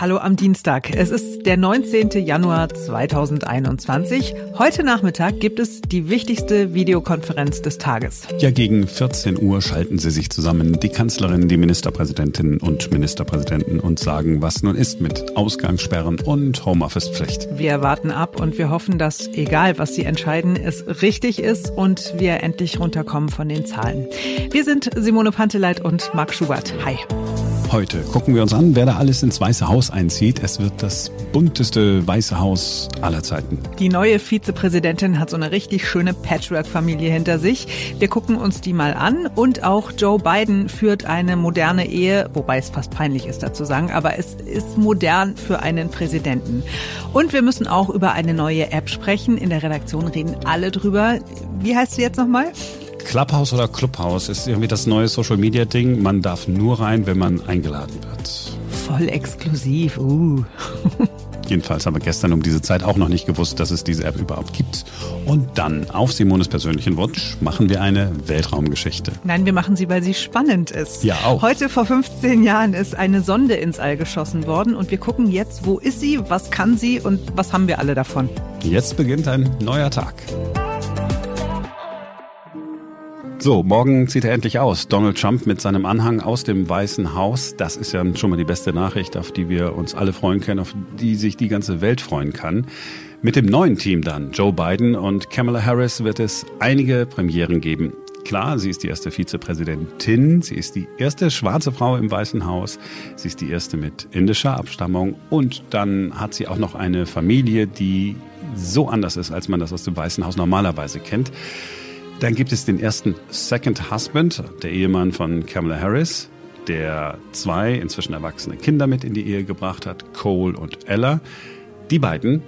Hallo am Dienstag. Es ist der 19. Januar 2021. Heute Nachmittag gibt es die wichtigste Videokonferenz des Tages. Ja, gegen 14 Uhr schalten sie sich zusammen, die Kanzlerin, die Ministerpräsidentinnen und Ministerpräsidenten, und sagen, was nun ist mit Ausgangssperren und Homeoffice-Pflicht. Wir warten ab und wir hoffen, dass, egal was sie entscheiden, es richtig ist und wir endlich runterkommen von den Zahlen. Wir sind Simone Panteleit und Marc Schubert. Hi. Heute gucken wir uns an, wer da alles ins Weiße Haus einzieht. Es wird das bunteste Weiße Haus aller Zeiten. Die neue Vizepräsidentin hat so eine richtig schöne Patchwork-Familie hinter sich. Wir gucken uns die mal an und auch Joe Biden führt eine moderne Ehe, wobei es fast peinlich ist dazu sagen, aber es ist modern für einen Präsidenten. Und wir müssen auch über eine neue App sprechen. In der Redaktion reden alle drüber. Wie heißt sie jetzt nochmal? Clubhouse oder Clubhouse ist irgendwie das neue Social Media Ding. Man darf nur rein, wenn man eingeladen wird. Voll exklusiv. Uh. Jedenfalls haben wir gestern um diese Zeit auch noch nicht gewusst, dass es diese App überhaupt gibt. Und dann, auf Simones persönlichen Wunsch, machen wir eine Weltraumgeschichte. Nein, wir machen sie, weil sie spannend ist. Ja, auch. Heute vor 15 Jahren ist eine Sonde ins All geschossen worden und wir gucken jetzt, wo ist sie, was kann sie und was haben wir alle davon. Jetzt beginnt ein neuer Tag. So, morgen zieht er endlich aus. Donald Trump mit seinem Anhang aus dem Weißen Haus. Das ist ja schon mal die beste Nachricht, auf die wir uns alle freuen können, auf die sich die ganze Welt freuen kann. Mit dem neuen Team dann, Joe Biden und Kamala Harris, wird es einige Premieren geben. Klar, sie ist die erste Vizepräsidentin, sie ist die erste schwarze Frau im Weißen Haus, sie ist die erste mit indischer Abstammung und dann hat sie auch noch eine Familie, die so anders ist, als man das aus dem Weißen Haus normalerweise kennt. Dann gibt es den ersten Second Husband, der Ehemann von Kamala Harris, der zwei inzwischen erwachsene Kinder mit in die Ehe gebracht hat, Cole und Ella. Die beiden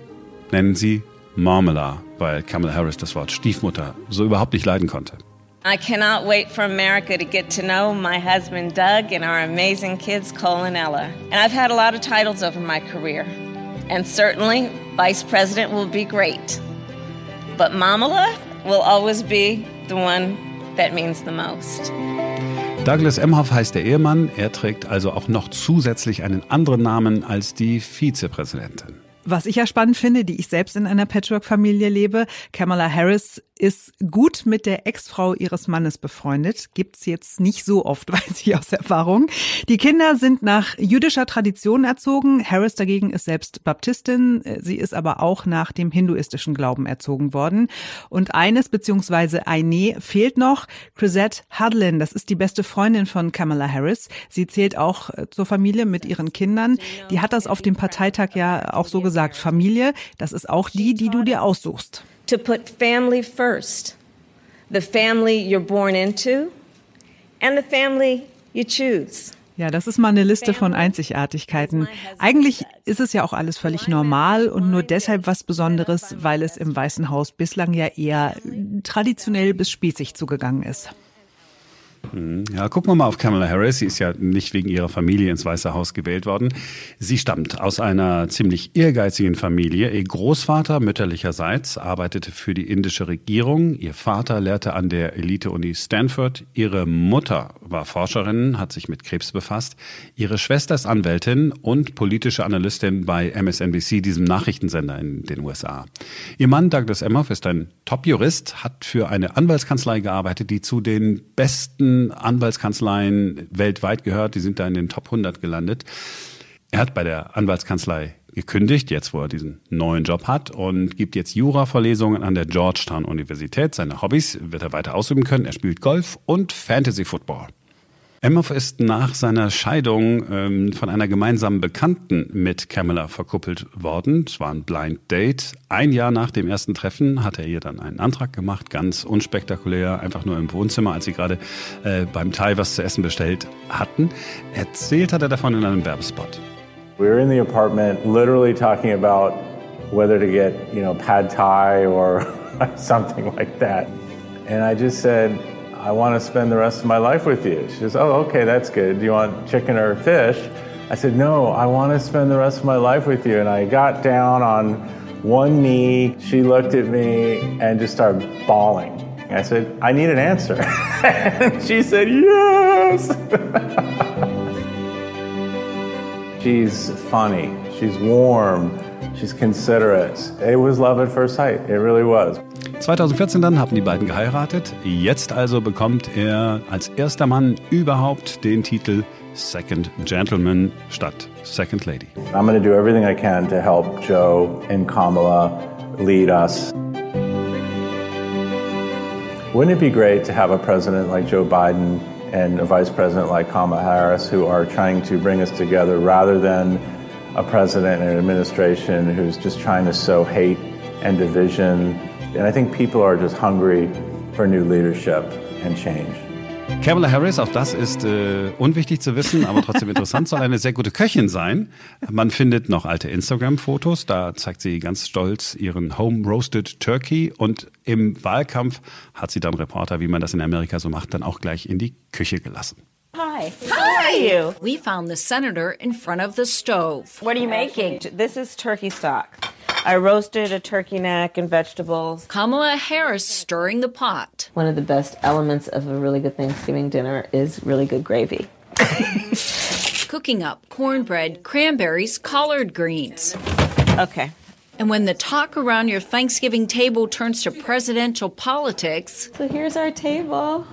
nennen sie Marmala, weil Kamala Harris das Wort Stiefmutter so überhaupt nicht leiden konnte. I cannot wait for America to get to know my husband Doug and our amazing kids Cole and Ella. And I've had a lot of titles over my career. And certainly, Vice President will be great. But Mamala will always be the one that means the most. Douglas Emhoff heißt der Ehemann. Er trägt also auch noch zusätzlich einen anderen Namen als die Vizepräsidentin. Was ich ja spannend finde, die ich selbst in einer Patchwork-Familie lebe, Kamala Harris ist gut mit der Ex-Frau ihres Mannes befreundet. Gibt's jetzt nicht so oft, weiß ich aus Erfahrung. Die Kinder sind nach jüdischer Tradition erzogen. Harris dagegen ist selbst Baptistin. Sie ist aber auch nach dem hinduistischen Glauben erzogen worden. Und eines beziehungsweise eine fehlt noch. Chrisette Hudlin, das ist die beste Freundin von Kamala Harris. Sie zählt auch äh, zur Familie mit ihren Kindern. Die hat das auf dem Parteitag ja auch so gesagt. Familie, das ist auch die, die du dir aussuchst to put family first the family you're born into and the family you choose. Ja, das ist mal eine Liste von Einzigartigkeiten. Eigentlich ist es ja auch alles völlig normal und nur deshalb was Besonderes, weil es im Weißen Haus bislang ja eher traditionell bis spießig zugegangen ist. Mhm. Ja, gucken wir mal auf Kamala Harris. Sie ist ja nicht wegen ihrer Familie ins Weiße Haus gewählt worden. Sie stammt aus einer ziemlich ehrgeizigen Familie. Ihr Großvater mütterlicherseits arbeitete für die indische Regierung. Ihr Vater lehrte an der Elite-Uni Stanford. Ihre Mutter war Forscherin, hat sich mit Krebs befasst. Ihre Schwester ist Anwältin und politische Analystin bei MSNBC, diesem Nachrichtensender in den USA. Ihr Mann Douglas Emhoff ist ein Top-Jurist, hat für eine Anwaltskanzlei gearbeitet, die zu den besten Anwaltskanzleien weltweit gehört. Die sind da in den Top 100 gelandet. Er hat bei der Anwaltskanzlei gekündigt, jetzt wo er diesen neuen Job hat und gibt jetzt Jura-Vorlesungen an der Georgetown Universität. Seine Hobbys wird er weiter ausüben können. Er spielt Golf und Fantasy Football. Emhoff ist nach seiner Scheidung ähm, von einer gemeinsamen Bekannten mit Camilla verkuppelt worden. Es war ein Blind Date. Ein Jahr nach dem ersten Treffen hat er ihr dann einen Antrag gemacht, ganz unspektakulär, einfach nur im Wohnzimmer, als sie gerade äh, beim Thai was zu essen bestellt hatten. Erzählt hat er davon in einem Werbespot. We were in the apartment literally talking about whether to get, you know, pad thai or something like that. And I just said, I want to spend the rest of my life with you. She says, Oh, okay, that's good. Do you want chicken or fish? I said, No, I want to spend the rest of my life with you. And I got down on one knee. She looked at me and just started bawling. I said, I need an answer. and she said, Yes. She's funny, she's warm, she's considerate. It was love at first sight. It really was. 2014 dann haben die beiden geheiratet. Jetzt also bekommt er als erster Mann überhaupt den Titel Second Gentleman statt Second Lady. I'm going to do everything I can to help Joe and Kamala lead us. Wouldn't it be great to have a president like Joe Biden and a vice president like Kamala Harris who are trying to bring us together rather than a president and an administration who's just trying to sow hate and division? And I think people are just hungry for new leadership and change. Kamala Harris, auch das ist äh, unwichtig zu wissen, aber trotzdem interessant, soll eine sehr gute Köchin sein. Man findet noch alte Instagram-Fotos, da zeigt sie ganz stolz ihren Home Roasted Turkey und im Wahlkampf hat sie dann Reporter, wie man das in Amerika so macht, dann auch gleich in die Küche gelassen. Hi. How are you? We found the senator in front of the stove. What are you making? This is turkey stock. I roasted a turkey neck and vegetables. Kamala Harris stirring the pot. One of the best elements of a really good Thanksgiving dinner is really good gravy. Cooking up cornbread, cranberries, collard greens. Okay. And when the talk around your Thanksgiving table turns to presidential politics, So here's our table.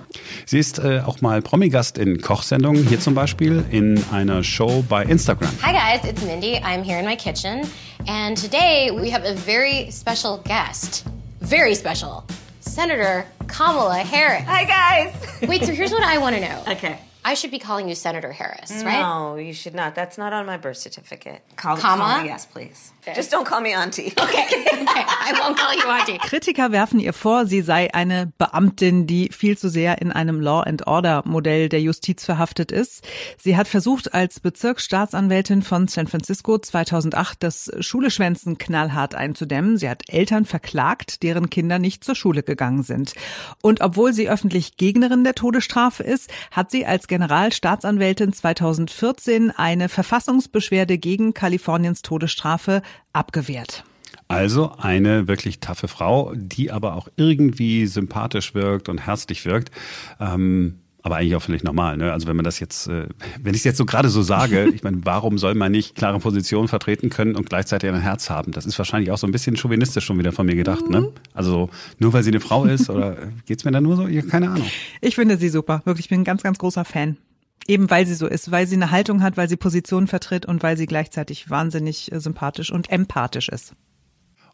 Sie ist äh, auch mal Promigast in Kochsendungen, hier zum Beispiel in einer Show bei Instagram. Hi guys, it's Mindy. I'm here in my kitchen, and today we have a very special guest. Very special. Senator Kamala Harris. Hi guys. Wait, so here's what I want to know. Okay. I should be calling you Senator Harris, right? No, you should not. That's not on my birth certificate. Call, Comma? call me yes, please. Just don't call me auntie. Okay, okay. I won't call you Auntie. Kritiker werfen ihr vor, sie sei eine Beamtin, die viel zu sehr in einem Law and Order Modell der Justiz verhaftet ist. Sie hat versucht, als Bezirksstaatsanwältin von San Francisco 2008 das Schuleschwänzen knallhart einzudämmen. Sie hat Eltern verklagt, deren Kinder nicht zur Schule gegangen sind. Und obwohl sie öffentlich Gegnerin der Todesstrafe ist, hat sie als Generalstaatsanwältin 2014 eine Verfassungsbeschwerde gegen Kaliforniens Todesstrafe abgewehrt. Also eine wirklich taffe Frau, die aber auch irgendwie sympathisch wirkt und herzlich wirkt. Ähm, aber eigentlich auch völlig normal. Ne? Also wenn man das jetzt, äh, wenn ich es jetzt so gerade so sage, ich meine, warum soll man nicht klare Positionen vertreten können und gleichzeitig ein Herz haben? Das ist wahrscheinlich auch so ein bisschen chauvinistisch schon wieder von mir gedacht. Ne? Also nur weil sie eine Frau ist oder geht's mir da nur so? Ja, keine Ahnung. Ich finde sie super. Wirklich, ich bin ein ganz, ganz großer Fan. Eben weil sie so ist, weil sie eine Haltung hat, weil sie Positionen vertritt und weil sie gleichzeitig wahnsinnig äh, sympathisch und empathisch ist.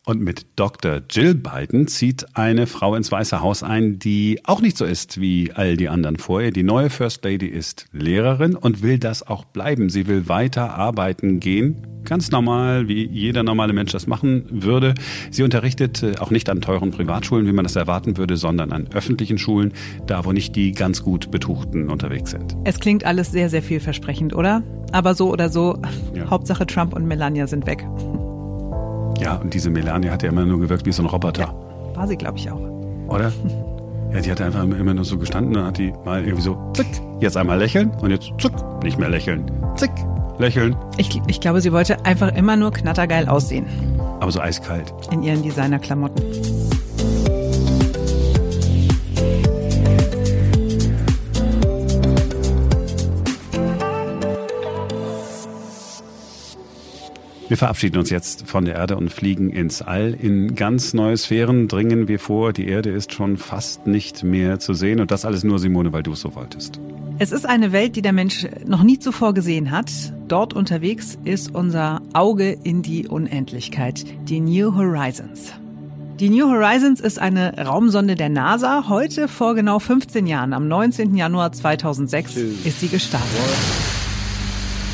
Und mit Dr. Jill Biden zieht eine Frau ins Weiße Haus ein, die auch nicht so ist wie all die anderen vor ihr. Die neue First Lady ist Lehrerin und will das auch bleiben. Sie will weiter arbeiten gehen. Ganz normal, wie jeder normale Mensch das machen würde. Sie unterrichtet äh, auch nicht an teuren Privatschulen, wie man das erwarten würde, sondern an öffentlichen Schulen, da wo nicht die ganz gut Betuchten unterwegs sind. Es klingt alles sehr, sehr vielversprechend, oder? Aber so oder so, Ja. Hauptsache Trump und Melania sind weg. Ja, und diese Melania hat ja immer nur gewirkt wie so ein Roboter. War sie, glaube ich, auch. Oder? Ja, die hat einfach immer nur so gestanden, dann hat die mal irgendwie so, zick, jetzt einmal lächeln und jetzt, zuck, nicht mehr lächeln, zick, lächeln, Ich, ich glaube, sie wollte einfach immer nur knattergeil aussehen aber so eiskalt. in ihren Designerklamotten. Wir verabschieden uns jetzt von der Erde und fliegen ins All. In ganz neue Sphären dringen wir vor. Die Erde ist schon fast nicht mehr zu sehen. Und das alles nur, Simone, weil du es so wolltest. Es ist eine Welt, die der Mensch noch nie zuvor gesehen hat. Dort unterwegs ist unser Auge in die Unendlichkeit, die New Horizons. Die New Horizons ist eine Raumsonde der NASA. Heute vor genau 15 Jahren, am 19. Januar 2006, ist sie gestartet.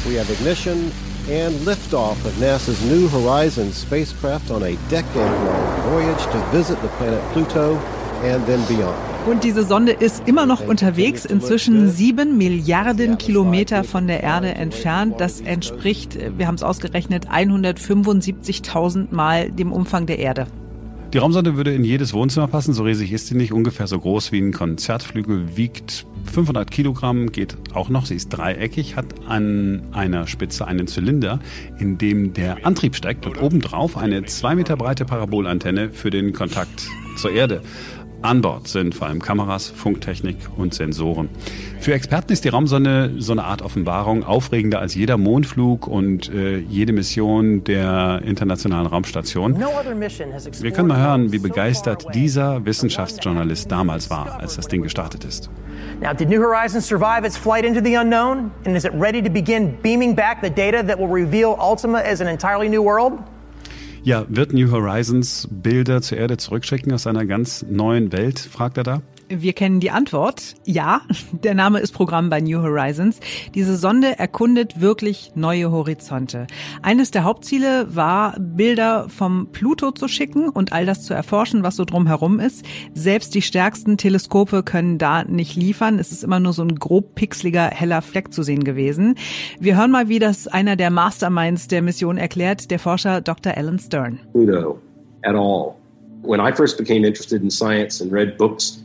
We have ignition and liftoff of NASA's New Horizons spacecraft on a decade-long voyage to visit the planet Pluto and then beyond. Und diese Sonde ist immer noch unterwegs, inzwischen sieben Milliarden Kilometer von der Erde entfernt. Das entspricht, wir haben es ausgerechnet, 175.000 Mal dem Umfang der Erde. Die Raumsonde würde in jedes Wohnzimmer passen. So riesig ist sie nicht. Ungefähr so groß wie ein Konzertflügel. Wiegt 500 Kilogramm, geht auch noch. Sie ist dreieckig, hat an einer Spitze einen Zylinder, in dem der Antrieb steckt und obendrauf eine zwei Meter breite Parabolantenne für den Kontakt zur Erde. An Bord sind vor allem Kameras, Funktechnik und Sensoren. Für Experten ist die Raumsonde so eine Art Offenbarung, aufregender als jeder Mondflug und äh, jede Mission der Internationalen Raumstation. Wir können mal hören, wie begeistert dieser Wissenschaftsjournalist damals war, als das Ding gestartet ist. Now, did New Horizons survive its flight into the unknown? And is it ready to begin beaming back the data that will reveal Ultima as an entirely new world? Ja, wird New Horizons Bilder zur Erde zurückschicken aus einer ganz neuen Welt, fragt er da. Wir kennen die Antwort. Ja, der Name ist Programm bei New Horizons. Diese Sonde erkundet wirklich neue Horizonte. Eines der Hauptziele war, Bilder vom Pluto zu schicken und all das zu erforschen, was so drumherum ist. Selbst die stärksten Teleskope können da nicht liefern. Es ist immer nur so ein grob pixeliger, heller Fleck zu sehen gewesen. Wir hören mal, wie das einer der Masterminds der Mission erklärt, der Forscher Dr. Alan Stern. Pluto at all. When I first became interested in science and read books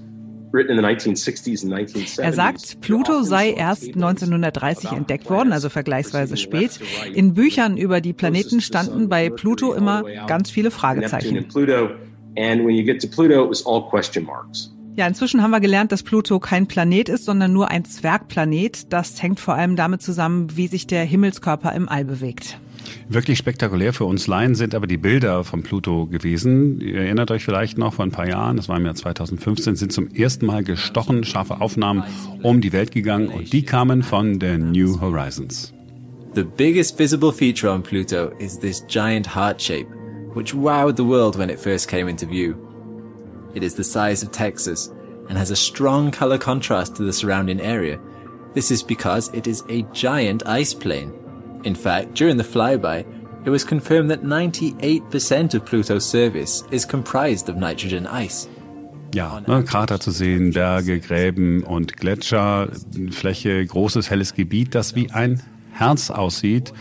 er sagt, Pluto sei erst 1930 entdeckt worden, also vergleichsweise spät. In Büchern über die Planeten standen bei Pluto immer ganz viele Fragezeichen. Ja, inzwischen haben wir gelernt, dass Pluto kein Planet ist, sondern nur ein Zwergplanet. Das hängt vor allem damit zusammen, wie sich der Himmelskörper im All bewegt. Wirklich spektakulär für uns Laien sind aber die Bilder von Pluto gewesen. Ihr erinnert euch vielleicht noch vor ein paar Jahren, das war im Jahr 2015, sind zum ersten Mal gestochen scharfe Aufnahmen um die Welt gegangen und die kamen von der New Horizons. The biggest visible feature on Pluto is this giant heart shape, which wowed the world when it first came into view. It is the size of Texas and has a strong color contrast to the surrounding area. This is because it is a giant ice plain. In fact, during the flyby, it was confirmed that 98% of Pluto's surface is comprised of nitrogen ice. Ja, ne, Krater zu sehen, Berge, Gräben und Gletscher, Fläche, großes helles Gebiet, das wie ein Herz aussieht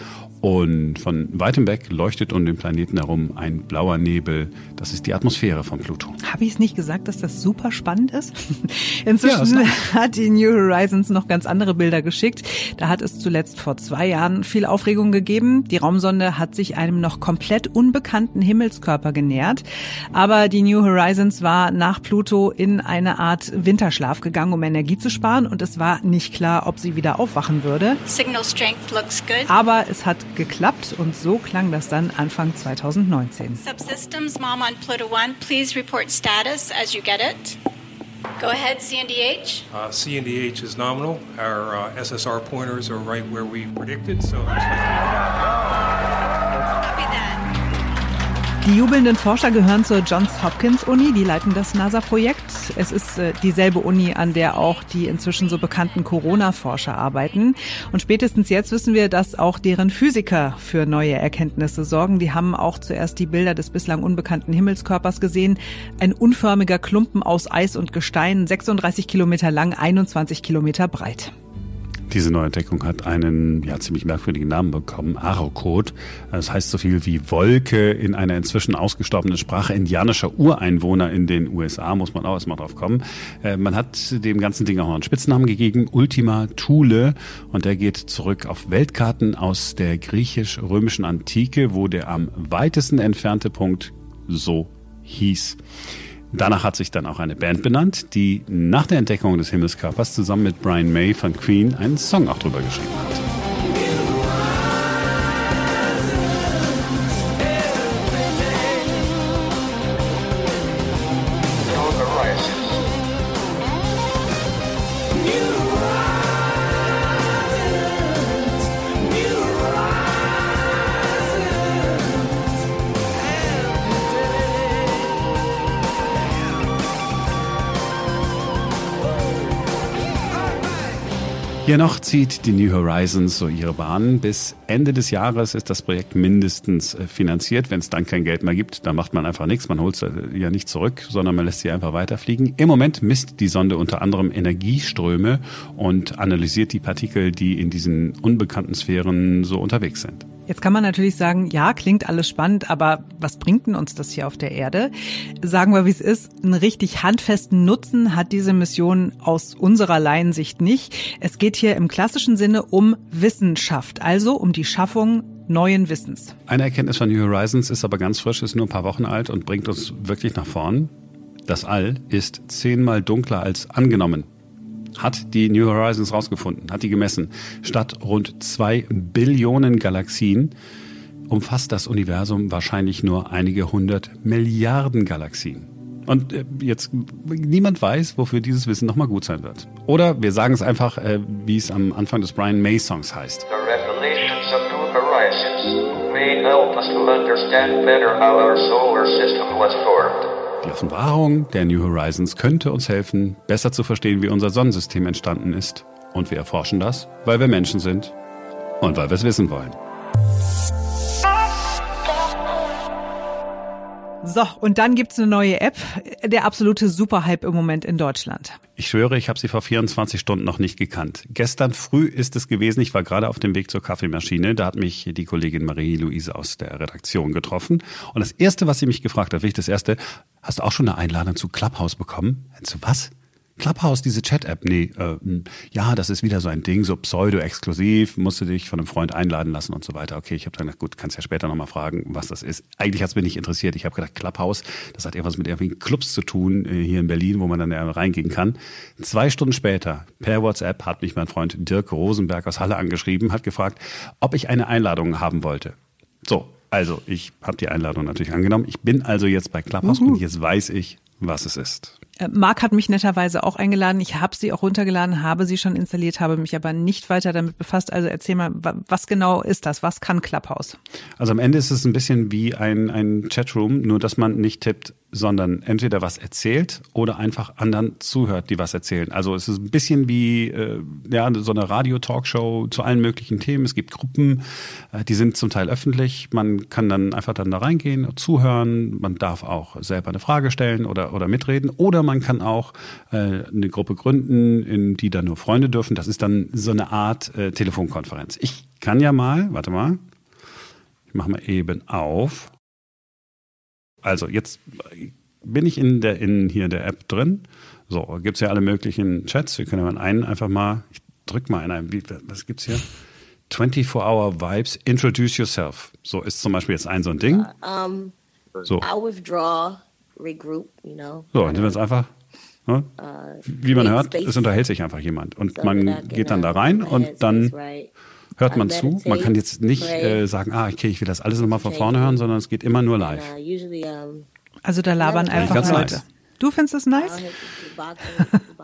und von weitem weg leuchtet um den Planeten herum ein blauer Nebel. Das ist die Atmosphäre von Pluto. Habe ich es nicht gesagt, dass das super spannend ist? Inzwischen ja, hat die New Horizons noch ganz andere Bilder geschickt. Da hat es zuletzt vor zwei Jahren viel Aufregung gegeben. Die Raumsonde hat sich einem noch komplett unbekannten Himmelskörper genähert. Aber die New Horizons war nach Pluto in eine Art Winterschlaf gegangen, um Energie zu sparen. Und es war nicht klar, ob sie wieder aufwachen würde. Signal strength looks good. Aber es hat geklappt und so klang das dann Anfang 2019. Subsystems Mom on Pluto 1, please report status as you get it. Go ahead, CNDH. Uh, CNDH is nominal. Our uh, SSR pointers are right where we predicted, so. Die jubelnden Forscher gehören zur Johns Hopkins Uni, die leiten das NASA-Projekt. Es ist äh, dieselbe Uni, an der auch die inzwischen so bekannten Corona-Forscher arbeiten. Und spätestens jetzt wissen wir, dass auch deren Physiker für neue Erkenntnisse sorgen. Die haben auch zuerst die Bilder des bislang unbekannten Himmelskörpers gesehen. Ein unförmiger Klumpen aus Eis und Gestein, 36 Kilometer lang, 21 Kilometer breit. Diese Neuentdeckung hat einen ja, ziemlich merkwürdigen Namen bekommen, Arokot. Das heißt so viel wie Wolke in einer inzwischen ausgestorbenen Sprache indianischer Ureinwohner in den USA, muss man auch erstmal drauf kommen. Äh, man hat dem ganzen Ding auch noch einen Spitznamen gegeben, Ultima Thule. Und der geht zurück auf Weltkarten aus der griechisch-römischen Antike, wo der am weitesten entfernte Punkt so hieß. Danach hat sich dann auch eine Band benannt, die nach der Entdeckung des Himmelskörpers zusammen mit Brian May von Queen einen Song auch drüber geschrieben hat. Hier noch zieht die New Horizons so ihre Bahn. Bis Ende des Jahres ist das Projekt mindestens äh, finanziert. Wenn es dann kein Geld mehr gibt, dann macht man einfach nichts. Man holt es äh, ja nicht zurück, sondern man lässt sie einfach weiterfliegen. Im Moment misst die Sonde unter anderem Energieströme und analysiert die Partikel, die in diesen unbekannten Sphären so unterwegs sind. Jetzt kann man natürlich sagen, ja, klingt alles spannend, aber was bringt denn uns das hier auf der Erde? Sagen wir, wie es ist, einen richtig handfesten Nutzen hat diese Mission aus unserer Laiensicht nicht. Es geht hier im klassischen Sinne um Wissenschaft, also um die Schaffung neuen Wissens. Eine Erkenntnis von New Horizons ist aber ganz frisch, ist nur ein paar Wochen alt und bringt uns wirklich nach vorn. Das All ist zehnmal dunkler als angenommen. Hat die New Horizons rausgefunden, hat die gemessen. Statt rund zwei Billionen Galaxien umfasst das Universum wahrscheinlich nur einige hundert Milliarden Galaxien. Und äh, jetzt niemand weiß, wofür dieses Wissen nochmal gut sein wird. Oder wir sagen es einfach, äh, wie es am Anfang des Brian May Songs heißt. The revelations of New Horizons may help us to understand better how our solar system was formed. Die Offenbarung der New Horizons könnte uns helfen, besser zu verstehen, wie unser Sonnensystem entstanden ist. Und wir erforschen das, weil wir Menschen sind und weil wir es wissen wollen. So, und dann gibt's eine neue App, der absolute Superhype im Moment in Deutschland. Ich schwöre, ich habe sie vor 24 Stunden noch nicht gekannt. Gestern früh ist es gewesen, ich war gerade auf dem Weg zur Kaffeemaschine, da hat mich die Kollegin Marie-Louise aus der Redaktion getroffen. Und das Erste, was sie mich gefragt hat, wirklich das Erste, hast du auch schon eine Einladung zu Clubhouse bekommen? Zu was? Clubhouse, diese Chat-App, nee, äh, ja, das ist wieder so ein Ding, so pseudo-exklusiv, musst du dich von einem Freund einladen lassen und so weiter. Okay, ich habe dann gedacht, gut, kannst ja später nochmal fragen, was das ist. Eigentlich hat es mich nicht interessiert. Ich habe gedacht, Clubhouse, das hat irgendwas mit irgendwelchen Clubs zu tun äh, hier in Berlin, wo man dann reingehen kann. Zwei Stunden später, per WhatsApp, hat mich mein Freund Dirk Rosenberg aus Halle angeschrieben, hat gefragt, ob ich eine Einladung haben wollte. So, also ich habe die Einladung natürlich angenommen. Ich bin also jetzt bei Clubhouse Uhu. und jetzt weiß ich, was es ist. Äh, Marc hat mich netterweise auch eingeladen. Ich habe sie auch runtergeladen, habe sie schon installiert, habe mich aber nicht weiter damit befasst. Also erzähl mal, wa- was genau ist das? Was kann Clubhouse? Also am Ende ist es ein bisschen wie ein, ein Chatroom, nur dass man nicht tippt, sondern entweder was erzählt oder einfach anderen zuhört, die was erzählen. Also es ist ein bisschen wie äh, ja, so eine Radio-Talkshow zu allen möglichen Themen. Es gibt Gruppen, äh, die sind zum Teil öffentlich. Man kann dann einfach dann da reingehen, zuhören. Man darf auch selber eine Frage stellen oder, oder mitreden. Oder man kann auch äh, eine Gruppe gründen, in die dann nur Freunde dürfen. Das ist dann so eine Art äh, Telefonkonferenz. Ich kann ja mal, warte mal, ich mache mal eben auf. Also jetzt bin ich in der in hier der App drin. So, gibt's ja alle möglichen Chats. Wir können ja mal einen einfach mal, ich drück mal in einen, wie, was gibt's hier? 24-Hour Vibes, Introduce Yourself. So ist zum Beispiel jetzt ein so ein Ding. Um, So. I'll withdraw, regroup, you know. So, dann sind wir jetzt einfach, ne? Uh, wie man hört, es unterhält sich einfach jemand. Und man geht dann da rein und dann hört I man zu. Man kann jetzt nicht äh, sagen, ah, okay, ich will das alles nochmal von vorne hören, sondern es geht immer nur live. Also da labern einfach ganz Leute. nice. Du findest es nice?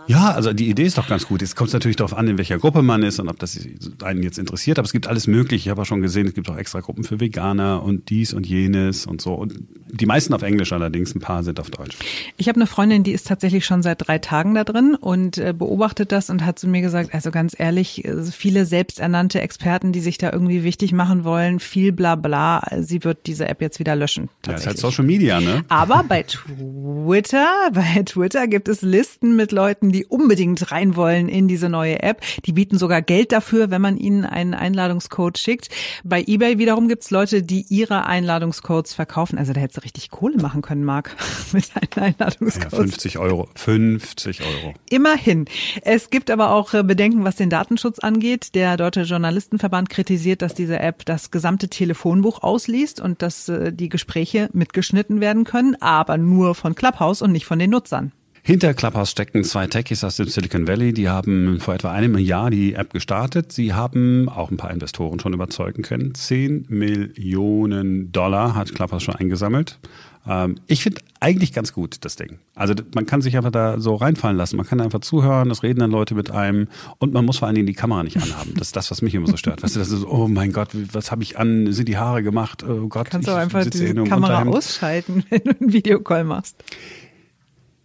Ja, also die Idee ist doch ganz gut. Jetzt kommt es natürlich darauf an, in welcher Gruppe man ist und ob das einen jetzt interessiert. Aber es gibt alles Mögliche. Ich habe auch schon gesehen, es gibt auch extra Gruppen für Veganer und dies und jenes und so. Und die meisten auf Englisch allerdings, ein paar sind auf Deutsch. Ich habe eine Freundin, die ist tatsächlich schon seit drei Tagen da drin und äh, beobachtet das und hat zu mir gesagt, also ganz ehrlich, äh, viele selbsternannte Experten, die sich da irgendwie wichtig machen wollen, viel bla bla, sie wird diese App jetzt wieder löschen. Ja, ist halt Social Media, ne? Aber bei Twitter, bei Twitter gibt es Listen mit Leuten, die unbedingt rein wollen in diese neue App. Die bieten sogar Geld dafür, wenn man ihnen einen Einladungscode schickt. Bei eBay wiederum gibt es Leute, die ihre Einladungscodes verkaufen. Also da hättest du richtig Kohle machen können, Marc, mit deinen Ja, Einladungscodes. 50 Euro. 50 Euro. Immerhin. Es gibt aber auch äh, Bedenken, was den Datenschutz angeht. Der Deutsche Journalistenverband kritisiert, dass diese App das gesamte Telefonbuch ausliest und dass äh, die Gespräche mitgeschnitten werden können, aber nur von Clubhouse und nicht von den Nutzern. Hinter Clubhouse stecken zwei Techies aus dem Silicon Valley. Die haben vor etwa einem Jahr die App gestartet. Sie haben auch ein paar Investoren schon überzeugen können. 10 Millionen Dollar hat Clubhouse schon eingesammelt. Ähm, ich finde eigentlich ganz gut das Ding. Also man kann sich einfach da so reinfallen lassen. Man kann einfach zuhören, es reden dann Leute mit einem und man muss vor allen Dingen die Kamera nicht anhaben. Das ist das, was mich immer so stört. Weißt du, das ist, oh mein Gott, was habe ich an? Sind die Haare gemacht? Oh Gott, Kannst ich du einfach die Kamera ausschalten, wenn du einen Videocall machst.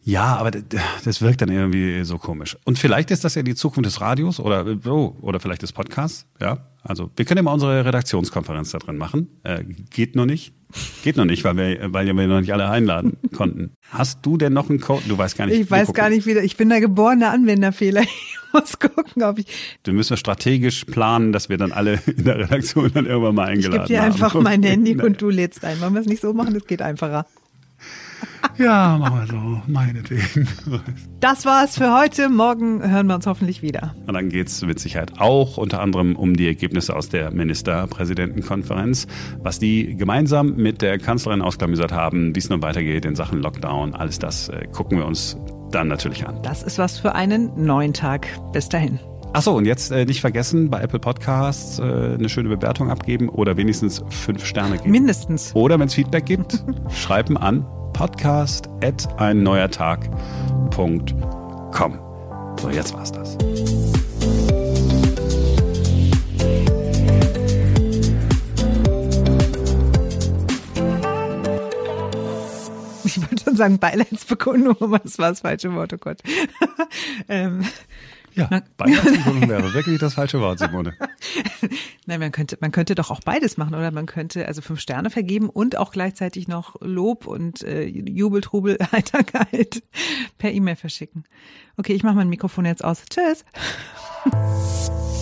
Ja, aber das wirkt dann irgendwie so komisch. Und vielleicht ist das ja die Zukunft des Radios oder oh, oder vielleicht des Podcasts. Ja, also wir können ja mal unsere Redaktionskonferenz da drin machen. Äh, geht nur nicht. Geht noch nicht, weil wir, weil wir noch nicht alle einladen konnten. Hast du denn noch einen Code? Du weißt gar nicht. Ich weiß gucken. gar nicht wieder. Ich bin der geborene Anwenderfehler. Ich muss gucken, ob ich. Du müssen wir strategisch planen, dass wir dann alle in der Redaktion dann irgendwann mal Ich eingeladen gebe dir haben. einfach mein Handy und du lädst ein. Wollen wir es nicht so machen? Das geht einfacher. Ja, machen wir so, meinetwegen. Das war's für heute. Morgen hören wir uns hoffentlich wieder. Und dann geht's mit Sicherheit auch unter anderem um die Ergebnisse aus der Ministerpräsidentenkonferenz, was die gemeinsam mit der Kanzlerin ausklamüsert haben, wie es nun weitergeht in Sachen Lockdown. Alles das äh, gucken wir uns dann natürlich an. Das ist was für einen neuen Tag. Bis dahin. Achso, und jetzt äh, nicht vergessen, bei Apple Podcasts äh, eine schöne Bewertung abgeben oder wenigstens fünf Sterne geben. Mindestens. Oder wenn es Feedback gibt, schreiben an podcast at ein neuer Tag.com. So, jetzt war's das. Ich würde schon sagen Beileidsbekundung, aber das war das falsche Wort, oh Gott. ähm, ja, Beileidsbekundung wäre wirklich das falsche Wort, Simone. Nein, man könnte, man könnte doch auch beides machen, oder? Man könnte also fünf Sterne vergeben und auch gleichzeitig noch Lob und äh, Jubel, Trubel, Heiterkeit per E-Mail verschicken. Okay, ich mache mein Mikrofon jetzt aus. Tschüss.